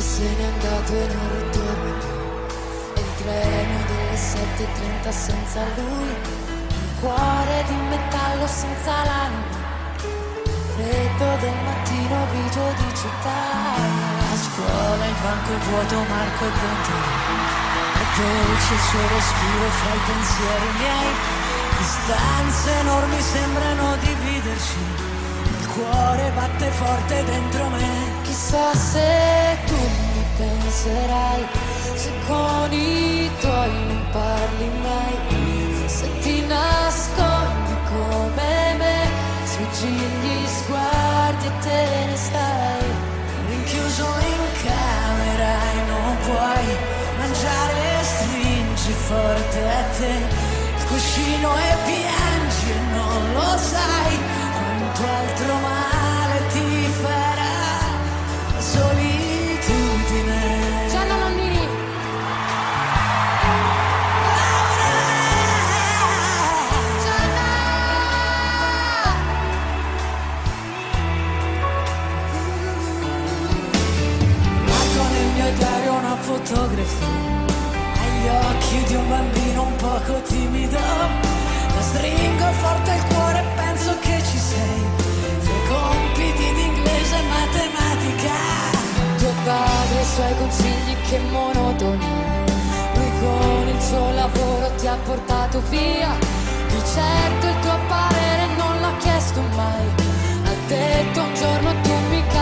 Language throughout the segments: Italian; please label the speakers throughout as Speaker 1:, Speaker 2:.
Speaker 1: che se n'è andato e non ritorna più. E il treno delle 7.30 senza lui, un cuore di metallo senza l'anima. Il freddo del mattino grigio di città. A scuola il banco è vuoto, Marco è dentro. È dolce il suo respiro fra i pensieri miei. Distanze enormi sembrano dividerci. Il cuore batte forte dentro me. Chissà se tu mi penserai, se con i tuoi non parli mai, se ti nascondi come me, sfuggi gli sguardi e te ne stai. Rinchiuso in camera e non puoi mangiare, stringi forte a te. Il cuscino e piangi e non lo sai fotografia agli occhi di un bambino un poco timido. La stringo forte al cuore e penso che ci sei. Fai compiti di inglese e matematica. Tuo padre i suoi consigli che monotonia. Lui con il suo lavoro ti ha portato via. Di certo il tuo parere non l'ha chiesto mai. Ha detto un giorno tu mi capirai.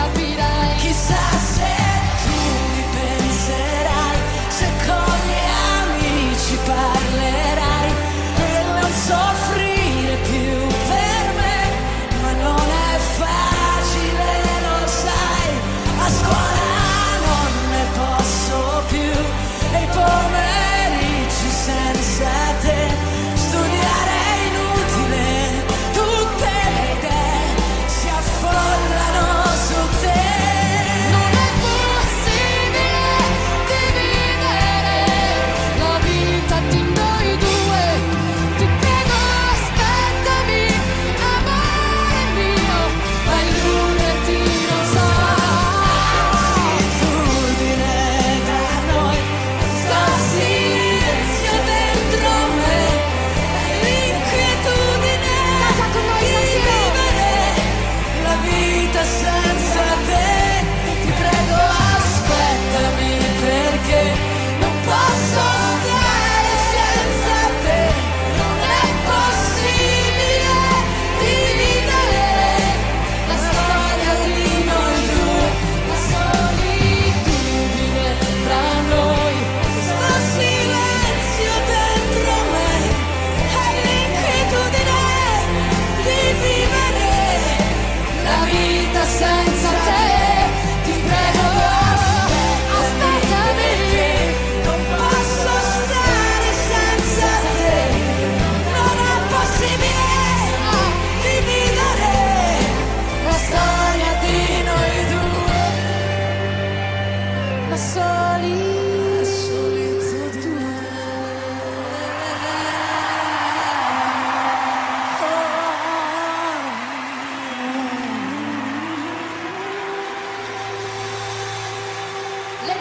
Speaker 1: Vita senza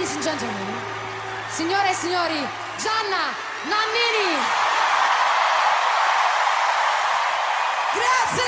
Speaker 1: Ladies and gentlemen, signore e signori, Gianna Nannini! Grazie!